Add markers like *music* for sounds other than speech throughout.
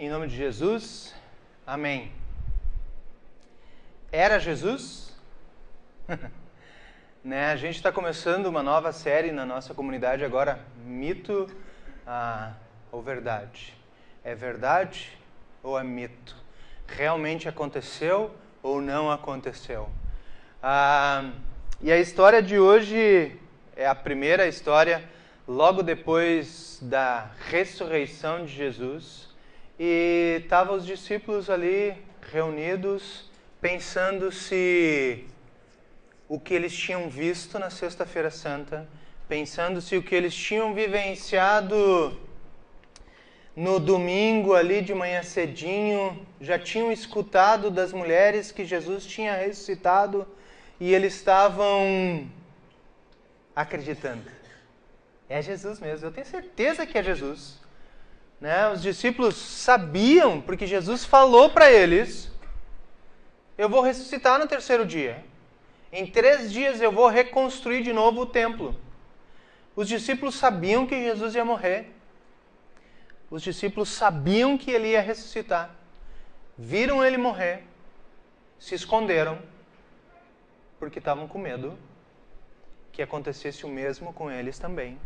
Em nome de Jesus, amém. Era Jesus? *laughs* né? A gente está começando uma nova série na nossa comunidade agora, mito ah, ou verdade? É verdade ou é mito? Realmente aconteceu ou não aconteceu? Ah, e a história de hoje é a primeira história logo depois da ressurreição de Jesus e estavam os discípulos ali reunidos pensando se o que eles tinham visto na Sexta-feira Santa, pensando se o que eles tinham vivenciado no domingo ali de manhã cedinho, já tinham escutado das mulheres que Jesus tinha ressuscitado e eles estavam acreditando. É Jesus mesmo, eu tenho certeza que é Jesus. Né? Os discípulos sabiam, porque Jesus falou para eles: Eu vou ressuscitar no terceiro dia. Em três dias eu vou reconstruir de novo o templo. Os discípulos sabiam que Jesus ia morrer. Os discípulos sabiam que ele ia ressuscitar. Viram ele morrer, se esconderam, porque estavam com medo que acontecesse o mesmo com eles também.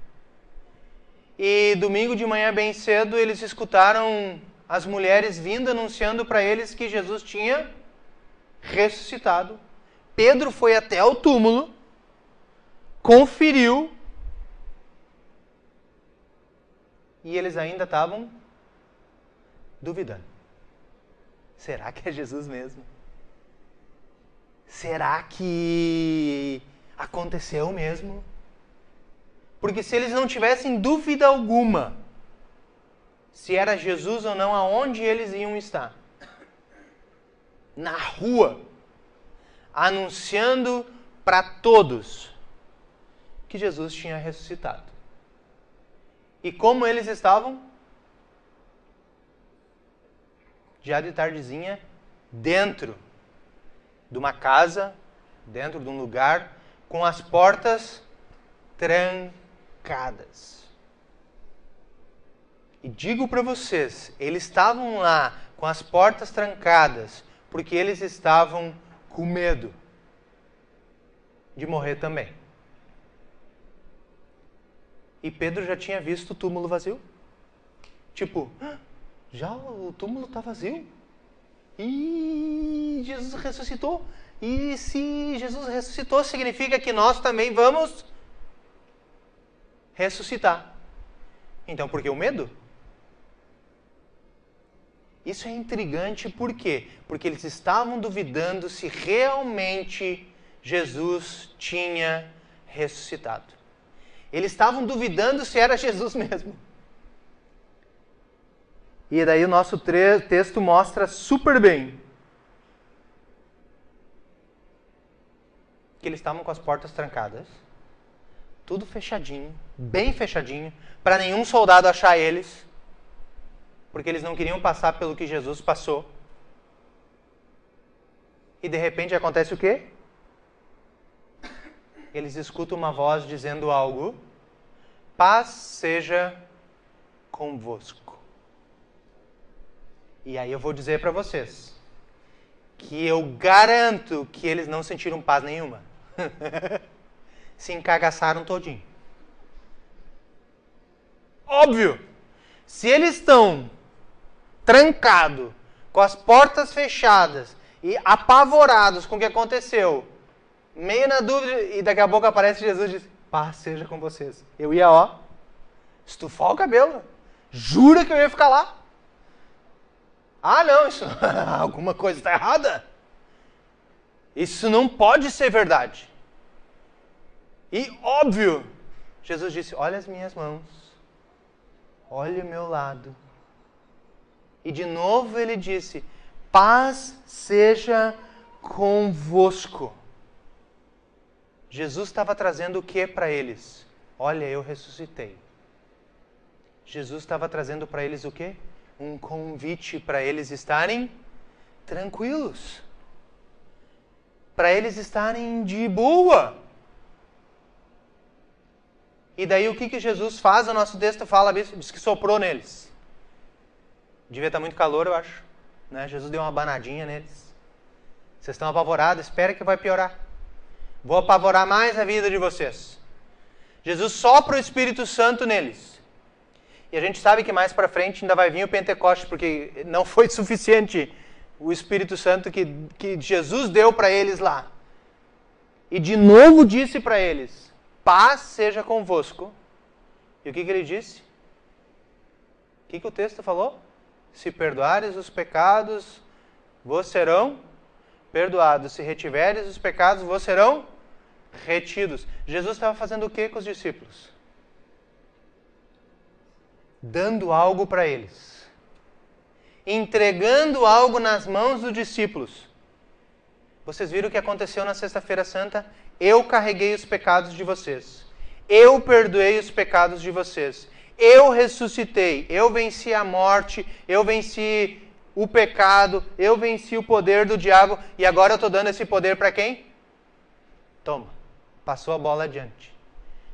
E domingo de manhã, bem cedo, eles escutaram as mulheres vindo anunciando para eles que Jesus tinha ressuscitado. Pedro foi até o túmulo, conferiu, e eles ainda estavam duvidando. Será que é Jesus mesmo? Será que aconteceu mesmo? Porque se eles não tivessem dúvida alguma se era Jesus ou não, aonde eles iam estar? Na rua, anunciando para todos que Jesus tinha ressuscitado. E como eles estavam? Já de tardezinha, dentro de uma casa, dentro de um lugar, com as portas trancadas trancadas. E digo para vocês, eles estavam lá com as portas trancadas porque eles estavam com medo de morrer também. E Pedro já tinha visto o túmulo vazio. Tipo, já o túmulo está vazio? E Jesus ressuscitou. E se Jesus ressuscitou, significa que nós também vamos ressuscitar. Então, por que o medo? Isso é intrigante por quê? Porque eles estavam duvidando se realmente Jesus tinha ressuscitado. Eles estavam duvidando se era Jesus *laughs* mesmo. E daí o nosso texto mostra super bem que eles estavam com as portas trancadas tudo fechadinho, bem fechadinho, para nenhum soldado achar eles, porque eles não queriam passar pelo que Jesus passou. E de repente acontece o quê? Eles escutam uma voz dizendo algo: Paz seja convosco. E aí eu vou dizer para vocês que eu garanto que eles não sentiram paz nenhuma. *laughs* se encagaçaram todinho. Óbvio, se eles estão trancados, com as portas fechadas e apavorados com o que aconteceu, meio na dúvida, e daqui a pouco aparece Jesus e diz: Paz seja com vocês. Eu ia, ó, estufar o cabelo. Jura que eu ia ficar lá? Ah, não, isso, *laughs* alguma coisa está errada. Isso não pode ser verdade. E óbvio, Jesus disse: Olha as minhas mãos, olha o meu lado. E de novo ele disse: Paz seja convosco. Jesus estava trazendo o que para eles? Olha, eu ressuscitei. Jesus estava trazendo para eles o que? Um convite para eles estarem tranquilos. Para eles estarem de boa. E daí o que, que Jesus faz? O nosso texto fala, diz que soprou neles. Devia estar muito calor, eu acho. Né? Jesus deu uma banadinha neles. Vocês estão apavorados, espera que vai piorar. Vou apavorar mais a vida de vocês. Jesus sopra o Espírito Santo neles. E a gente sabe que mais para frente ainda vai vir o Pentecoste, porque não *laughs* foi suficiente o Espírito Santo que, que Jesus deu para eles lá. E de novo disse para eles: Paz seja convosco. E o que, que ele disse? O que, que o texto falou? Se perdoares os pecados, vos serão perdoados. Se retiveres os pecados, vos serão retidos. Jesus estava fazendo o que com os discípulos? Dando algo para eles. Entregando algo nas mãos dos discípulos. Vocês viram o que aconteceu na Sexta-feira Santa? Eu carreguei os pecados de vocês. Eu perdoei os pecados de vocês. Eu ressuscitei. Eu venci a morte. Eu venci o pecado. Eu venci o poder do diabo. E agora eu estou dando esse poder para quem? Toma. Passou a bola adiante.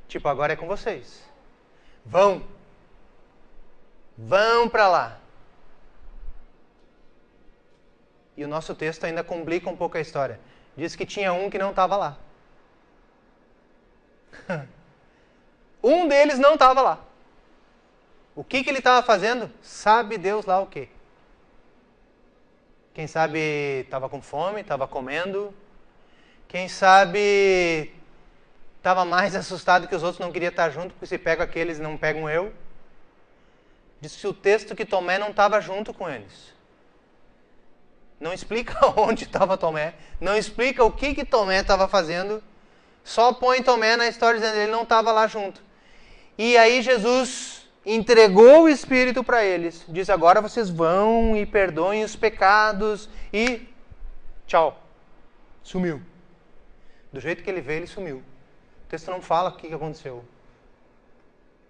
Tipo, agora é com vocês. Vão. Vão para lá. E o nosso texto ainda complica um pouco a história. Diz que tinha um que não estava lá. *laughs* um deles não estava lá. O que, que ele estava fazendo? Sabe Deus lá o quê? Quem sabe estava com fome, estava comendo. Quem sabe estava mais *laughs* assustado que os outros não queria estar junto, porque se pega aqueles não pegam eu. Diz o texto que Tomé não estava junto com eles. Não explica *laughs* onde estava Tomé, não explica o que, que Tomé estava fazendo, só põe Tomé na história dizendo ele não estava lá junto. E aí Jesus entregou o Espírito para eles, diz agora vocês vão e perdoem os pecados e tchau, sumiu. Do jeito que ele veio, ele sumiu. O texto não fala o que aconteceu.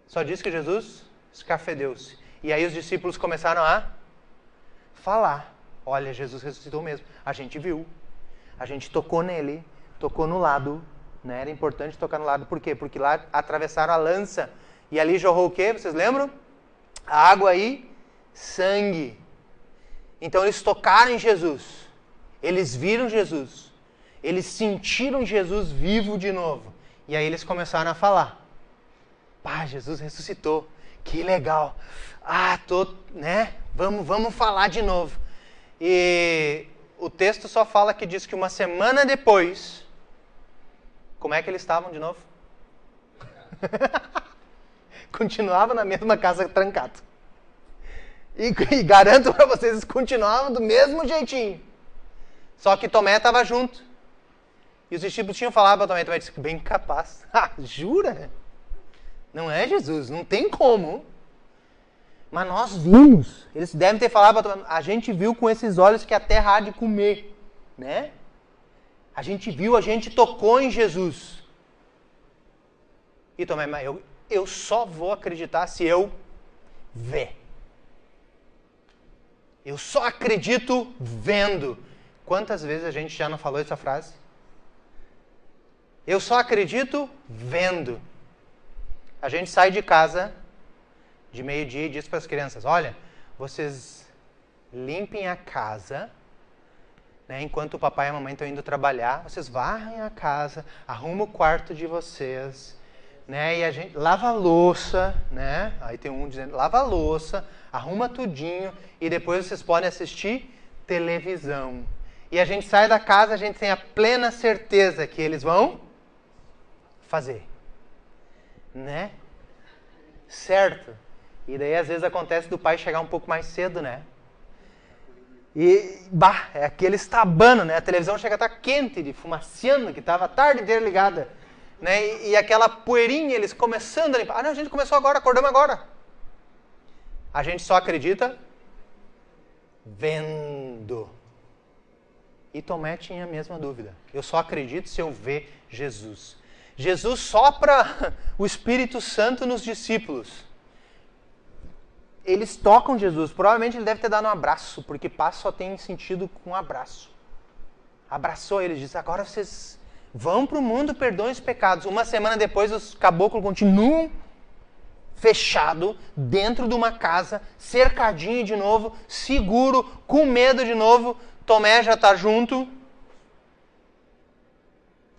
Só diz que Jesus escafedeu-se. E aí os discípulos começaram a falar. Olha, Jesus ressuscitou mesmo. A gente viu. A gente tocou nele, tocou no lado. Né? Era importante tocar no lado. Por quê? Porque lá atravessaram a lança. E ali jorrou o quê? Vocês lembram? Água aí, sangue. Então eles tocaram em Jesus. Eles viram Jesus. Eles sentiram Jesus vivo de novo. E aí eles começaram a falar: Pá, Jesus ressuscitou. Que legal. Ah, tô, né? Vamos, vamos falar de novo. E o texto só fala que diz que uma semana depois, como é que eles estavam de novo? *laughs* continuavam na mesma casa trancado. E, e garanto para vocês, eles continuavam do mesmo jeitinho. Só que Tomé estava junto. E os discípulos tinham falado para Tomé, Tomé disse, bem capaz. *laughs* Ah, jura? Não é Jesus, não tem como. Mas nós vimos. Eles devem ter falado para Tomé, a gente viu com esses olhos que a terra há de comer, né? A gente viu, a gente tocou em Jesus. E mas eu, eu só vou acreditar se eu ver. Eu só acredito vendo. Quantas vezes a gente já não falou essa frase? Eu só acredito vendo. A gente sai de casa de meio-dia e diz para as crianças: olha, vocês limpem a casa. Né, enquanto o papai e a mamãe estão indo trabalhar, vocês varrem a casa, arrumam o quarto de vocês, né? E a gente lava a louça, né? Aí tem um dizendo, lava a louça, arruma tudinho e depois vocês podem assistir televisão. E a gente sai da casa, a gente tem a plena certeza que eles vão fazer. Né? Certo? E daí às vezes acontece do pai chegar um pouco mais cedo, né? E, bah, é aquele estabano, né? A televisão chega a estar tá quente, de fumaciando, que estava a tarde inteira ligada. Né? E, e, aquela poeirinha, eles começando a limpar. Ah, não, a gente começou agora, acordamos agora. A gente só acredita vendo. E Tomé tinha a mesma dúvida. Eu só acredito se eu ver Jesus. Jesus sopra *laughs* o Espírito Santo nos discípulos. Eles tocam Jesus. Provavelmente ele deve ter dado um abraço, porque paz só tem sentido com um abraço. Abraçou eles, disse: agora vocês vão para o mundo, perdoem os pecados. Uma semana depois, os caboclos continuam fechado, dentro de uma casa, cercadinho de novo, seguro, com medo de novo. Tomé já está junto,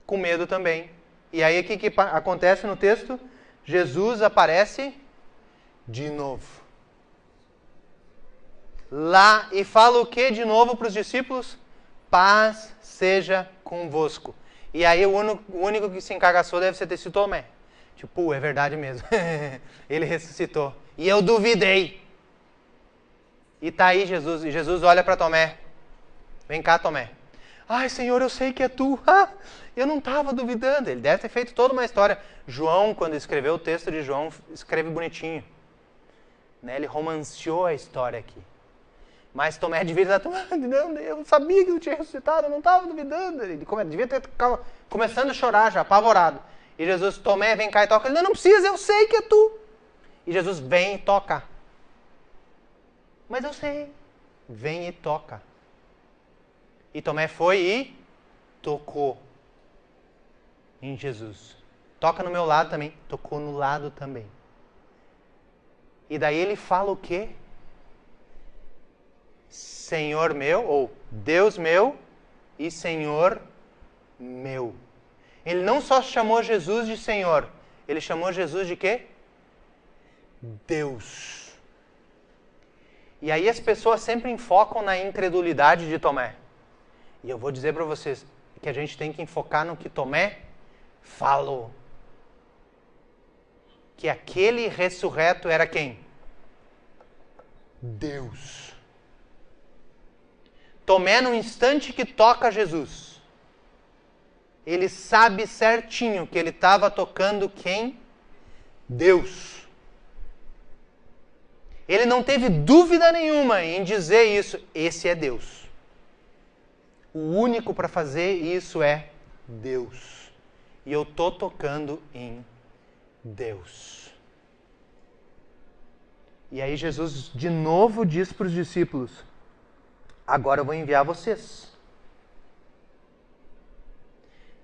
com medo também. E aí o que, que acontece no texto? Jesus aparece de novo. Lá e fala o que de novo para os discípulos? Paz seja convosco. E aí o único, o único que se encagaçou deve ser ter sido Tomé. Tipo, é verdade mesmo. *laughs* Ele ressuscitou. E eu duvidei. E tá aí Jesus. E Jesus olha para Tomé. Vem cá, Tomé. Ai, Senhor, eu sei que é tu. Ah, eu não estava duvidando. Ele deve ter feito toda uma história. João, quando escreveu o texto de João, escreve bonitinho. Né? Ele romanceou a história aqui. Mas Tomé devia *laughs* estar não, eu sabia que eu tinha ressuscitado, eu não estava duvidando. Ele devia ter começando a chorar já, apavorado. E Jesus, Tomé, vem cá e toca. Ele, não, não precisa, eu sei que é tu. E Jesus, vem e toca. Mas eu sei. Vem e toca. E Tomé foi e tocou em Jesus. Toca no meu lado também. Tocou no lado também. E daí ele fala o quê? Senhor meu, ou Deus meu e Senhor meu. Ele não só chamou Jesus de Senhor, ele chamou Jesus de quê? Deus. E aí as pessoas sempre enfocam na incredulidade de Tomé. E eu vou dizer para vocês que a gente tem que enfocar no que Tomé falou. Que aquele ressurreto era quem? Deus. Tomé, no instante que toca Jesus, ele sabe certinho que ele estava tocando quem? Deus. Ele não teve dúvida nenhuma em dizer isso. Esse é Deus. O único para fazer isso é Deus. E eu tô tocando em Deus. E aí Jesus de novo diz para os discípulos: Agora eu vou enviar vocês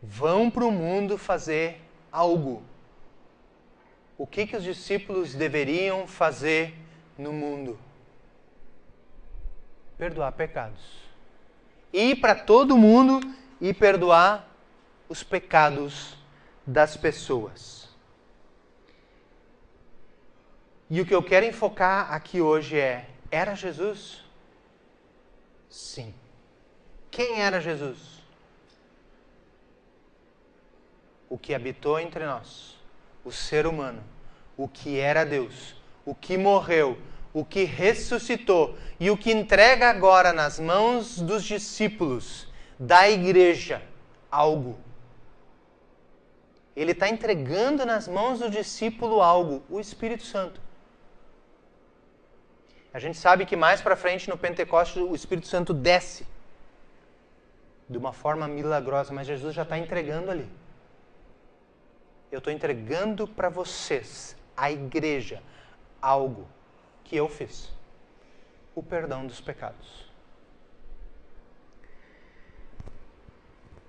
vão para o mundo fazer algo. O que, que os discípulos deveriam fazer no mundo? Perdoar pecados. Ir para todo mundo e perdoar os pecados das pessoas. E o que eu quero enfocar aqui hoje é: era Jesus? Sim. Quem era Jesus? o que habitou entre nós, o ser humano, o que era Deus, o que morreu, o que ressuscitou e o que entrega agora nas mãos dos discípulos da igreja algo. Ele está entregando nas mãos do discípulo algo, o Espírito Santo. A gente sabe que mais para frente no Pentecostes o Espírito Santo desce de uma forma milagrosa, mas Jesus já está entregando ali eu estou entregando para vocês, a igreja, algo que eu fiz: o perdão dos pecados.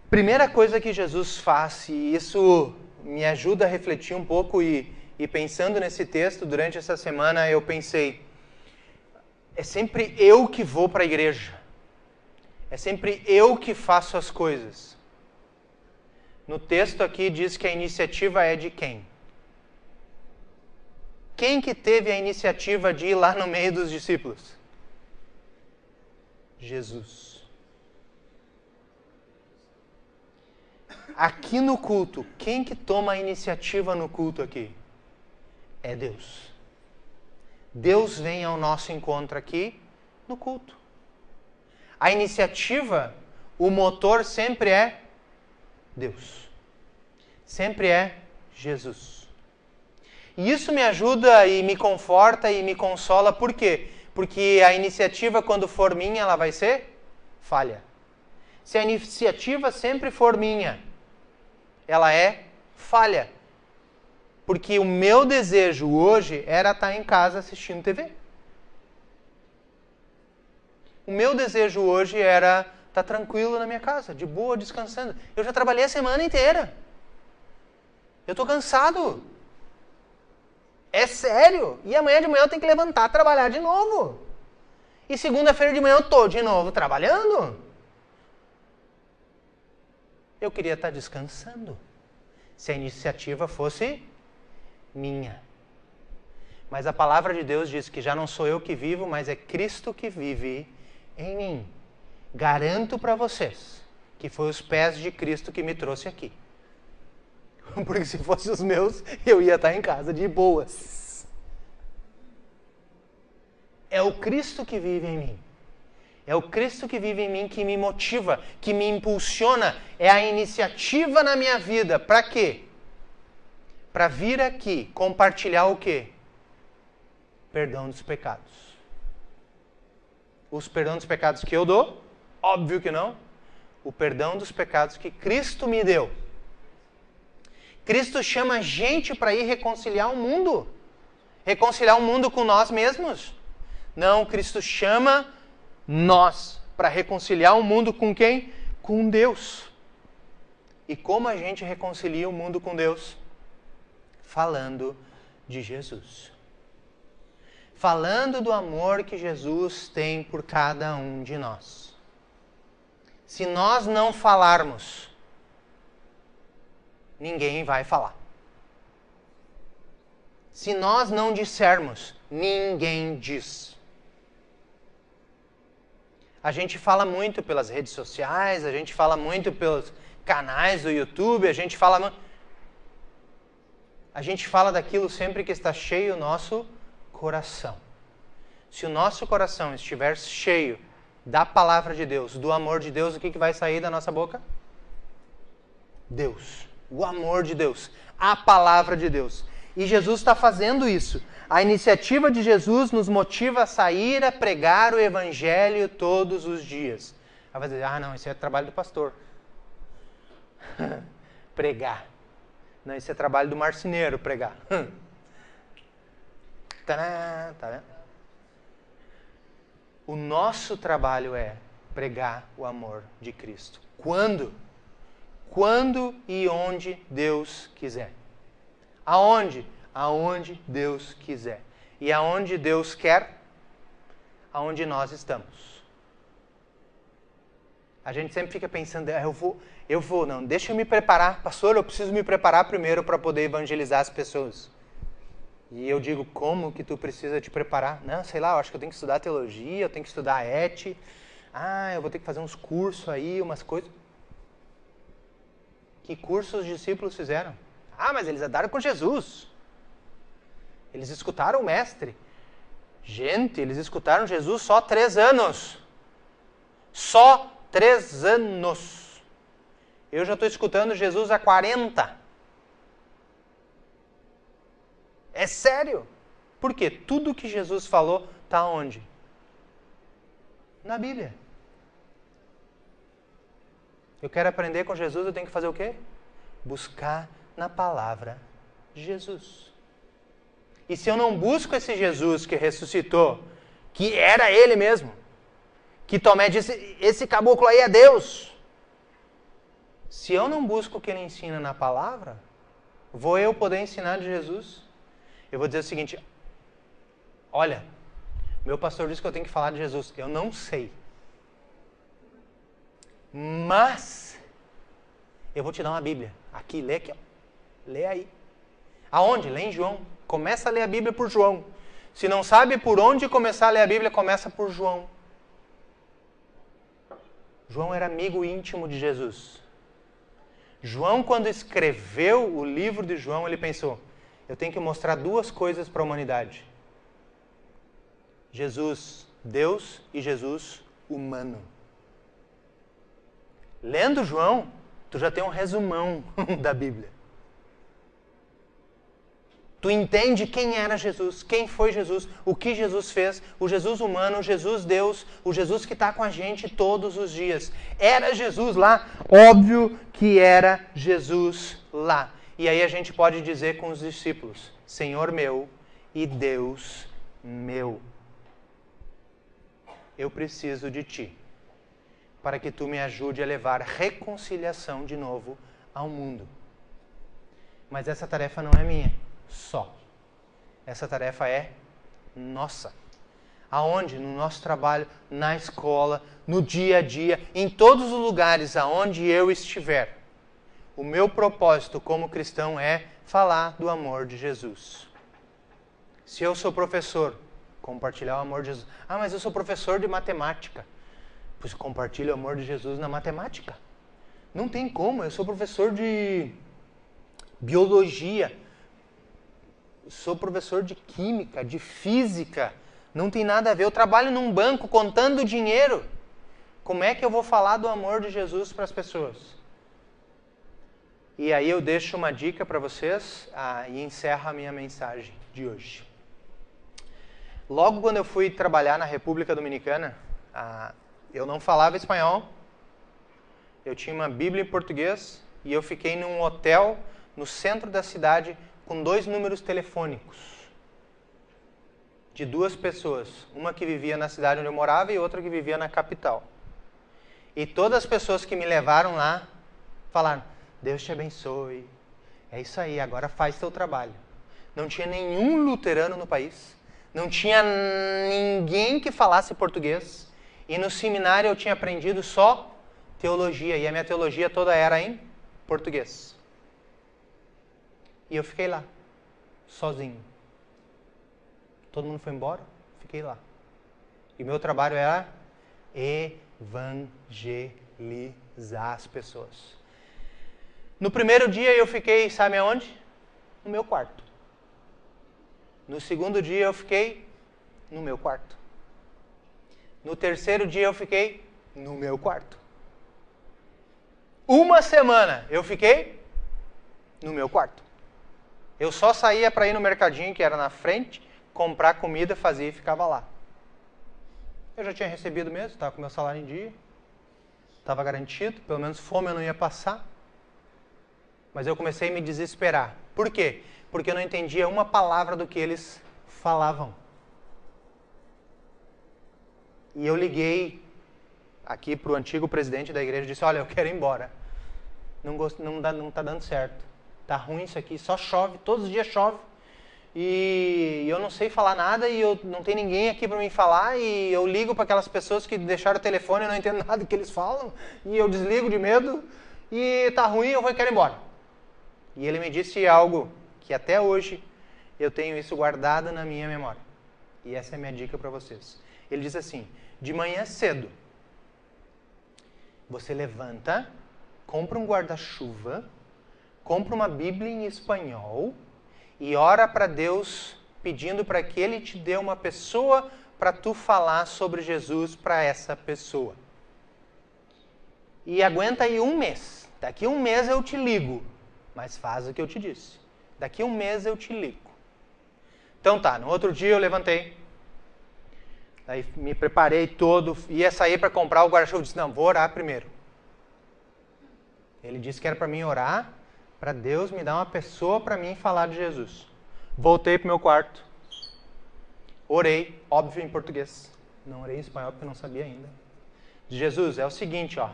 Primeira coisa que Jesus faz, e isso me ajuda a refletir um pouco, e, e pensando nesse texto durante essa semana, eu pensei: é sempre eu que vou para a igreja, é sempre eu que faço as coisas. No texto aqui diz que a iniciativa é de quem? Quem que teve a iniciativa de ir lá no meio dos discípulos? Jesus. Aqui no culto, quem que toma a iniciativa no culto aqui? É Deus. Deus vem ao nosso encontro aqui no culto. A iniciativa, o motor sempre é Deus. Sempre é Jesus. E isso me ajuda e me conforta e me consola, por quê? Porque a iniciativa, quando for minha, ela vai ser falha. Se a iniciativa sempre for minha, ela é falha. Porque o meu desejo hoje era estar em casa assistindo TV. O meu desejo hoje era Está tranquilo na minha casa, de boa, descansando. Eu já trabalhei a semana inteira. Eu estou cansado. É sério. E amanhã de manhã eu tenho que levantar, trabalhar de novo. E segunda-feira de manhã eu tô de novo trabalhando. Eu queria estar descansando. Se a iniciativa fosse minha. Mas a palavra de Deus diz que já não sou eu que vivo, mas é Cristo que vive em mim. Garanto para vocês que foi os pés de Cristo que me trouxe aqui. *laughs* Porque se fossem os meus, eu ia estar em casa de boas. É o Cristo que vive em mim. É o Cristo que vive em mim que me motiva, que me impulsiona. É a iniciativa na minha vida. Para quê? Para vir aqui compartilhar o quê? Perdão dos pecados. Os perdão dos pecados que eu dou? Óbvio que não. O perdão dos pecados que Cristo me deu. Cristo chama a gente para ir reconciliar o mundo. Reconciliar o mundo com nós mesmos. Não, Cristo chama nós para reconciliar o mundo com quem? Com Deus. E como a gente reconcilia o mundo com Deus? Falando de Jesus. Falando do amor que Jesus tem por cada um de nós. Se nós não falarmos, ninguém vai falar. Se nós não dissermos, ninguém diz. A gente fala muito pelas redes sociais, a gente fala muito pelos canais do YouTube, a gente fala a gente fala daquilo sempre que está cheio o nosso coração. Se o nosso coração estiver cheio da palavra de Deus, do amor de Deus, o que, que vai sair da nossa boca? Deus o amor de Deus, a palavra de Deus. E Jesus está fazendo isso. A iniciativa de Jesus nos motiva a sair a pregar o evangelho todos os dias. Aí vai dizer, ah, não, isso é trabalho do pastor. *laughs* pregar. Não, isso é trabalho do marceneiro, pregar. Vendo? O nosso trabalho é pregar o amor de Cristo. Quando? quando e onde Deus quiser. Aonde? Aonde Deus quiser. E aonde Deus quer? Aonde nós estamos. A gente sempre fica pensando, ah, eu vou, eu vou, não, deixa eu me preparar, pastor, eu preciso me preparar primeiro para poder evangelizar as pessoas. E eu digo, como que tu precisa te preparar? Não, sei lá, eu acho que eu tenho que estudar teologia, eu tenho que estudar ética. Ah, eu vou ter que fazer uns cursos aí, umas coisas. Que curso os discípulos fizeram? Ah, mas eles andaram com Jesus. Eles escutaram o Mestre. Gente, eles escutaram Jesus só três anos. Só três anos. Eu já estou escutando Jesus há 40. É sério. Por quê? Tudo que Jesus falou está onde? Na Bíblia. Eu quero aprender com Jesus, eu tenho que fazer o quê? Buscar na palavra de Jesus. E se eu não busco esse Jesus que ressuscitou, que era ele mesmo, que Tomé disse: esse caboclo aí é Deus. Se eu não busco o que ele ensina na palavra, vou eu poder ensinar de Jesus? Eu vou dizer o seguinte: olha, meu pastor disse que eu tenho que falar de Jesus. Eu não sei. Mas eu vou te dar uma Bíblia. Aqui, lê aqui. Ó. Lê aí. Aonde? Lê em João. Começa a ler a Bíblia por João. Se não sabe por onde começar a ler a Bíblia, começa por João. João era amigo íntimo de Jesus. João, quando escreveu o livro de João, ele pensou: eu tenho que mostrar duas coisas para a humanidade: Jesus, Deus, e Jesus, humano. Lendo João, tu já tem um resumão *laughs* da Bíblia. Tu entende quem era Jesus, quem foi Jesus, o que Jesus fez, o Jesus humano, o Jesus Deus, o Jesus que está com a gente todos os dias. Era Jesus lá? Óbvio que era Jesus lá. E aí a gente pode dizer com os discípulos: Senhor meu e Deus meu, eu preciso de ti para que tu me ajude a levar reconciliação de novo ao mundo. Mas essa tarefa não é minha só. essa tarefa é nossa. Aonde? No nosso trabalho, na escola, no dia a dia, em todos os lugares aonde eu estiver. O meu propósito como cristão é falar do amor de Jesus. Se eu sou professor, compartilhar o amor de Jesus. Ah, mas eu sou professor de matemática. Pois compartilhe o amor de Jesus na matemática. Não tem como, eu sou professor de biologia. Sou professor de química, de física. Não tem nada a ver. Eu trabalho num banco contando dinheiro. Como é que eu vou falar do amor de Jesus para as pessoas? E aí eu deixo uma dica para vocês ah, e encerro a minha mensagem de hoje. Logo quando eu fui trabalhar na República Dominicana, ah, eu não falava espanhol, eu tinha uma Bíblia em português e eu fiquei num hotel no centro da cidade com dois números telefônicos de duas pessoas, uma que vivia na cidade onde eu morava e outra que vivia na capital. E todas as pessoas que me levaram lá falaram: Deus te abençoe. É isso aí, agora faz teu trabalho. Não tinha nenhum luterano no país. Não tinha ninguém que falasse português. E no seminário eu tinha aprendido só teologia. E a minha teologia toda era em português. E eu fiquei lá, sozinho. Todo mundo foi embora, fiquei lá. E meu trabalho era evangelizar as pessoas. No primeiro dia eu fiquei, sabe aonde? No meu quarto. No segundo dia eu fiquei no meu quarto. No terceiro dia eu fiquei no meu quarto. Uma semana eu fiquei no meu quarto. Eu só saía para ir no mercadinho que era na frente, comprar comida, fazia e ficava lá. Eu já tinha recebido mesmo, estava com meu salário em dia, estava garantido, pelo menos fome eu não ia passar. Mas eu comecei a me desesperar. Por quê? porque eu não entendia uma palavra do que eles falavam. E eu liguei aqui para o antigo presidente da igreja e disse: Olha, eu quero ir embora. Não, gost... não, não tá dando certo. Tá ruim isso aqui, só chove, todos os dias chove. E eu não sei falar nada e eu não tem ninguém aqui para me falar e eu ligo para aquelas pessoas que deixaram o telefone e não entendo *laughs* nada que eles falam e eu desligo de medo e tá ruim, eu vou quero ir embora. E ele me disse algo que até hoje eu tenho isso guardado na minha memória. E essa é a minha dica para vocês. Ele diz assim: de manhã cedo, você levanta, compra um guarda-chuva, compra uma Bíblia em espanhol e ora para Deus pedindo para que Ele te dê uma pessoa para tu falar sobre Jesus para essa pessoa. E aguenta aí um mês. Daqui um mês eu te ligo, mas faz o que eu te disse. Daqui um mês eu te ligo. Então tá, no outro dia eu levantei. Aí me preparei todo, ia sair para comprar o guarda-chuva. Disse: Não, vou orar primeiro. Ele disse que era para mim orar, para Deus me dar uma pessoa para mim falar de Jesus. Voltei para meu quarto. Orei, óbvio em português. Não orei em espanhol porque não sabia ainda. Jesus, é o seguinte, ó.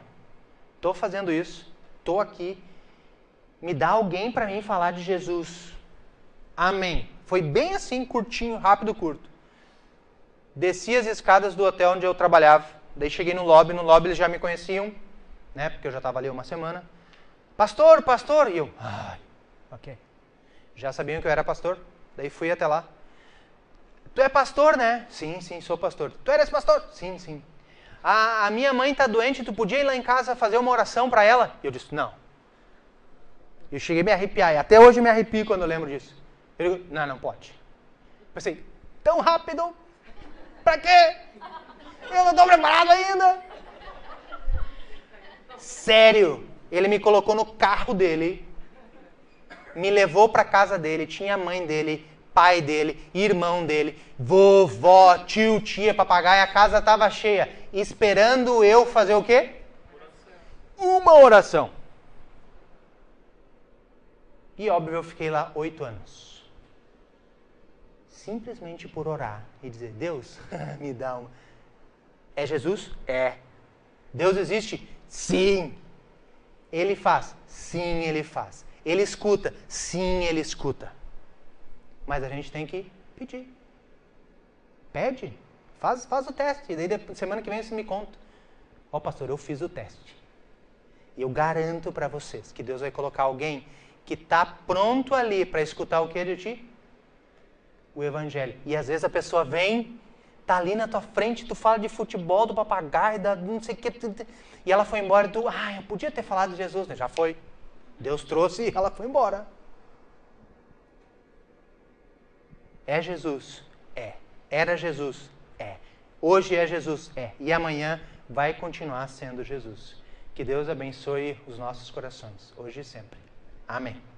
Tô fazendo isso, tô aqui, me dá alguém para mim falar de Jesus. Amém. Foi bem assim, curtinho, rápido, curto. Desci as escadas do hotel onde eu trabalhava. Daí cheguei no lobby, no lobby eles já me conheciam, né? Porque eu já estava ali uma semana. Pastor, pastor! E eu, ai, ok. Já sabiam que eu era pastor. Daí fui até lá. Tu é pastor, né? Sim, sim, sou pastor. Tu eres pastor? Sim, sim. A, a minha mãe está doente, tu podia ir lá em casa fazer uma oração para ela? E eu disse, não. Eu cheguei a me arrepiar. E até hoje eu me arrepio quando eu lembro disso. Eu não, não pode. Pensei, tão rápido? Pra quê? Eu não estou preparado ainda. Sério. Ele me colocou no carro dele, me levou para casa dele, tinha a mãe dele, pai dele, irmão dele, vovó, tio, tia, papagaio, a casa estava cheia, esperando eu fazer o quê? Uma oração. E óbvio, eu fiquei lá oito anos. Simplesmente por orar e dizer: Deus, *laughs* me dá uma. É Jesus? É. Deus existe? Sim. Ele faz? Sim, ele faz. Ele escuta? Sim, ele escuta. Mas a gente tem que pedir. Pede. Faz, faz o teste. E daí semana que vem você me conta. Ó, oh, pastor, eu fiz o teste. E eu garanto para vocês que Deus vai colocar alguém que está pronto ali para escutar o que de ti? O evangelho. E às vezes a pessoa vem, tá ali na tua frente, tu fala de futebol, do papagaio, da não sei o que, e ela foi embora e tu, ah, eu podia ter falado de Jesus, né? Já foi. Deus trouxe e ela foi embora. É Jesus? É. Era Jesus? É. Hoje é Jesus? É. E amanhã vai continuar sendo Jesus. Que Deus abençoe os nossos corações, hoje e sempre. Amém.